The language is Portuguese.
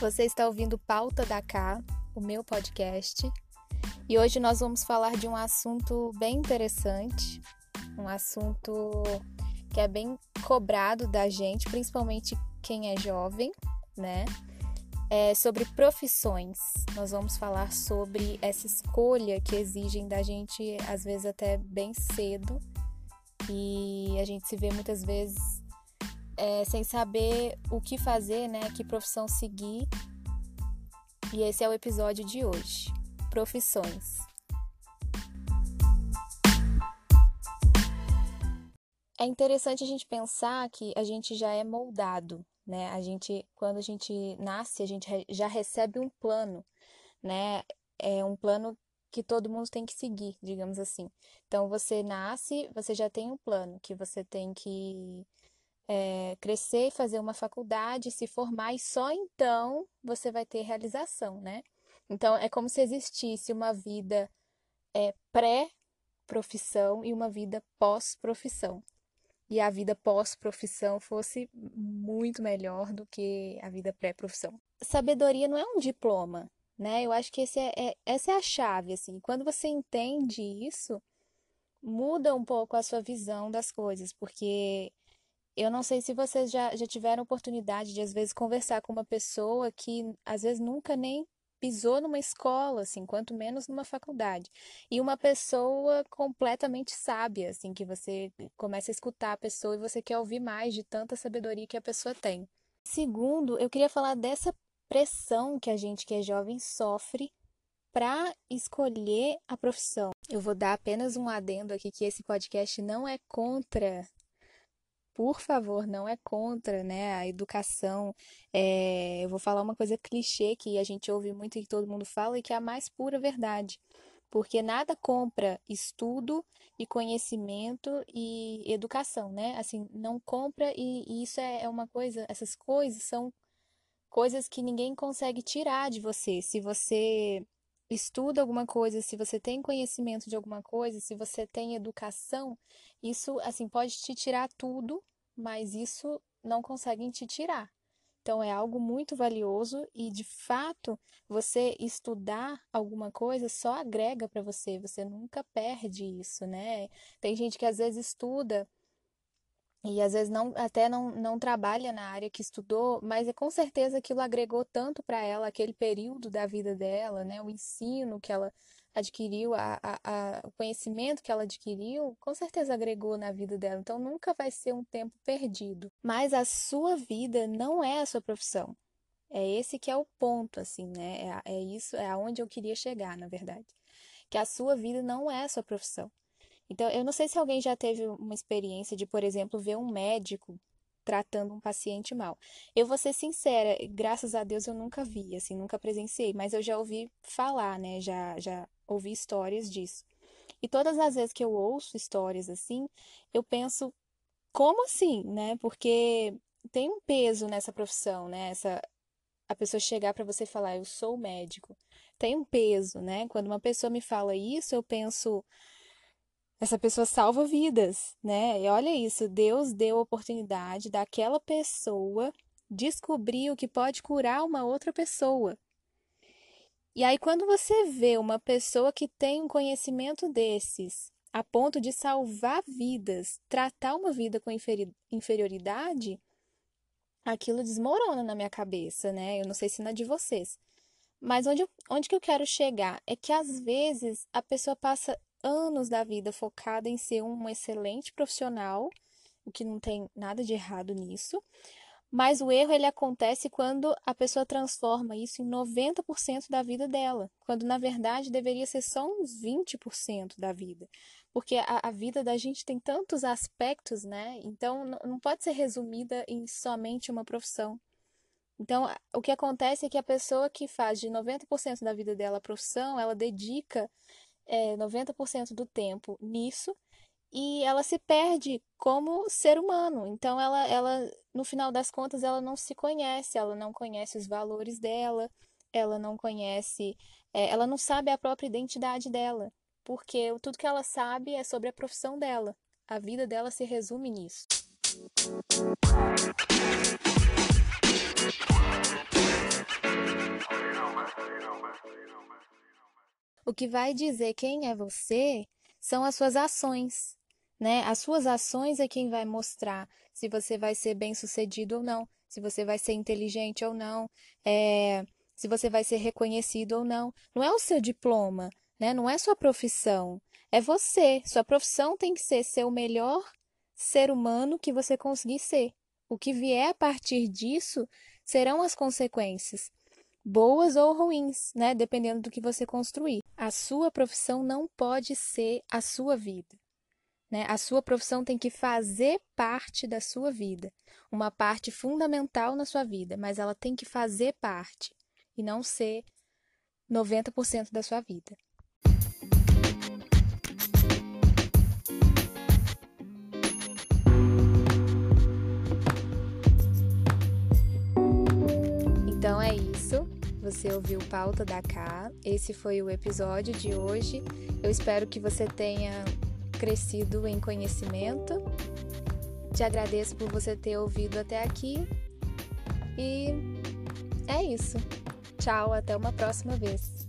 Você está ouvindo Pauta da Cá, o meu podcast, e hoje nós vamos falar de um assunto bem interessante, um assunto que é bem cobrado da gente, principalmente quem é jovem, né? É sobre profissões. Nós vamos falar sobre essa escolha que exigem da gente, às vezes até bem cedo, e a gente se vê muitas vezes é, sem saber o que fazer, né? Que profissão seguir. E esse é o episódio de hoje: profissões. É interessante a gente pensar que a gente já é moldado, né? A gente, quando a gente nasce, a gente já recebe um plano, né? É um plano que todo mundo tem que seguir, digamos assim. Então, você nasce, você já tem um plano que você tem que é, crescer e fazer uma faculdade, se formar, e só então você vai ter realização, né? Então, é como se existisse uma vida é, pré-profissão e uma vida pós-profissão. E a vida pós-profissão fosse muito melhor do que a vida pré-profissão. Sabedoria não é um diploma, né? Eu acho que é, é, essa é a chave, assim. Quando você entende isso, muda um pouco a sua visão das coisas, porque eu não sei se vocês já, já tiveram oportunidade de, às vezes, conversar com uma pessoa que, às vezes, nunca nem pisou numa escola, assim, quanto menos numa faculdade. E uma pessoa completamente sábia, assim, que você começa a escutar a pessoa e você quer ouvir mais de tanta sabedoria que a pessoa tem. Segundo, eu queria falar dessa pressão que a gente que é jovem sofre para escolher a profissão. Eu vou dar apenas um adendo aqui que esse podcast não é contra por favor, não é contra né, a educação. É, eu vou falar uma coisa clichê que a gente ouve muito e que todo mundo fala e que é a mais pura verdade. Porque nada compra estudo e conhecimento e educação, né? Assim, não compra e, e isso é, é uma coisa, essas coisas são coisas que ninguém consegue tirar de você. Se você estuda alguma coisa, se você tem conhecimento de alguma coisa, se você tem educação, isso assim pode te tirar tudo mas isso não conseguem te tirar. Então é algo muito valioso e de fato você estudar alguma coisa só agrega para você, você nunca perde isso, né? Tem gente que às vezes estuda e às vezes não até não, não trabalha na área que estudou, mas é com certeza aquilo agregou tanto para ela aquele período da vida dela, né? O ensino que ela adquiriu, a, a, a, o conhecimento que ela adquiriu, com certeza agregou na vida dela. Então nunca vai ser um tempo perdido. Mas a sua vida não é a sua profissão. É esse que é o ponto, assim, né? É, é isso, é aonde eu queria chegar, na verdade. Que a sua vida não é a sua profissão. Então, eu não sei se alguém já teve uma experiência de, por exemplo, ver um médico tratando um paciente mal. Eu vou ser sincera, graças a Deus eu nunca vi, assim, nunca presenciei, mas eu já ouvi falar, né? Já, já ouvi histórias disso. E todas as vezes que eu ouço histórias assim, eu penso, como assim, né? Porque tem um peso nessa profissão, né? Essa, a pessoa chegar para você falar, eu sou médico. Tem um peso, né? Quando uma pessoa me fala isso, eu penso, essa pessoa salva vidas, né? E olha isso, Deus deu a oportunidade daquela pessoa descobrir o que pode curar uma outra pessoa. E aí, quando você vê uma pessoa que tem um conhecimento desses, a ponto de salvar vidas, tratar uma vida com inferioridade, aquilo desmorona na minha cabeça, né? Eu não sei se na de vocês. Mas onde, onde que eu quero chegar é que às vezes a pessoa passa anos da vida focada em ser um excelente profissional, o que não tem nada de errado nisso. Mas o erro ele acontece quando a pessoa transforma isso em 90% da vida dela, quando na verdade deveria ser só uns 20% da vida. Porque a, a, vida da gente tem tantos aspectos, né? Então não pode ser resumida em somente uma profissão. Então, o que acontece é que a pessoa que faz de 90% da vida dela a profissão, ela dedica é, 90% do tempo nisso e ela se perde como ser humano. Então ela, ela, no final das contas, ela não se conhece, ela não conhece os valores dela, ela não conhece, é, ela não sabe a própria identidade dela, porque tudo que ela sabe é sobre a profissão dela. A vida dela se resume nisso. O que vai dizer quem é você são as suas ações, né? As suas ações é quem vai mostrar se você vai ser bem-sucedido ou não, se você vai ser inteligente ou não, é, se você vai ser reconhecido ou não. Não é o seu diploma, né? Não é sua profissão, é você. Sua profissão tem que ser ser o melhor ser humano que você conseguir ser. O que vier a partir disso serão as consequências boas ou ruins, né? Dependendo do que você construir. A sua profissão não pode ser a sua vida. Né? A sua profissão tem que fazer parte da sua vida, uma parte fundamental na sua vida, mas ela tem que fazer parte e não ser 90% da sua vida. Você ouviu Pauta da K. Esse foi o episódio de hoje. Eu espero que você tenha crescido em conhecimento. Te agradeço por você ter ouvido até aqui. E é isso. Tchau, até uma próxima vez.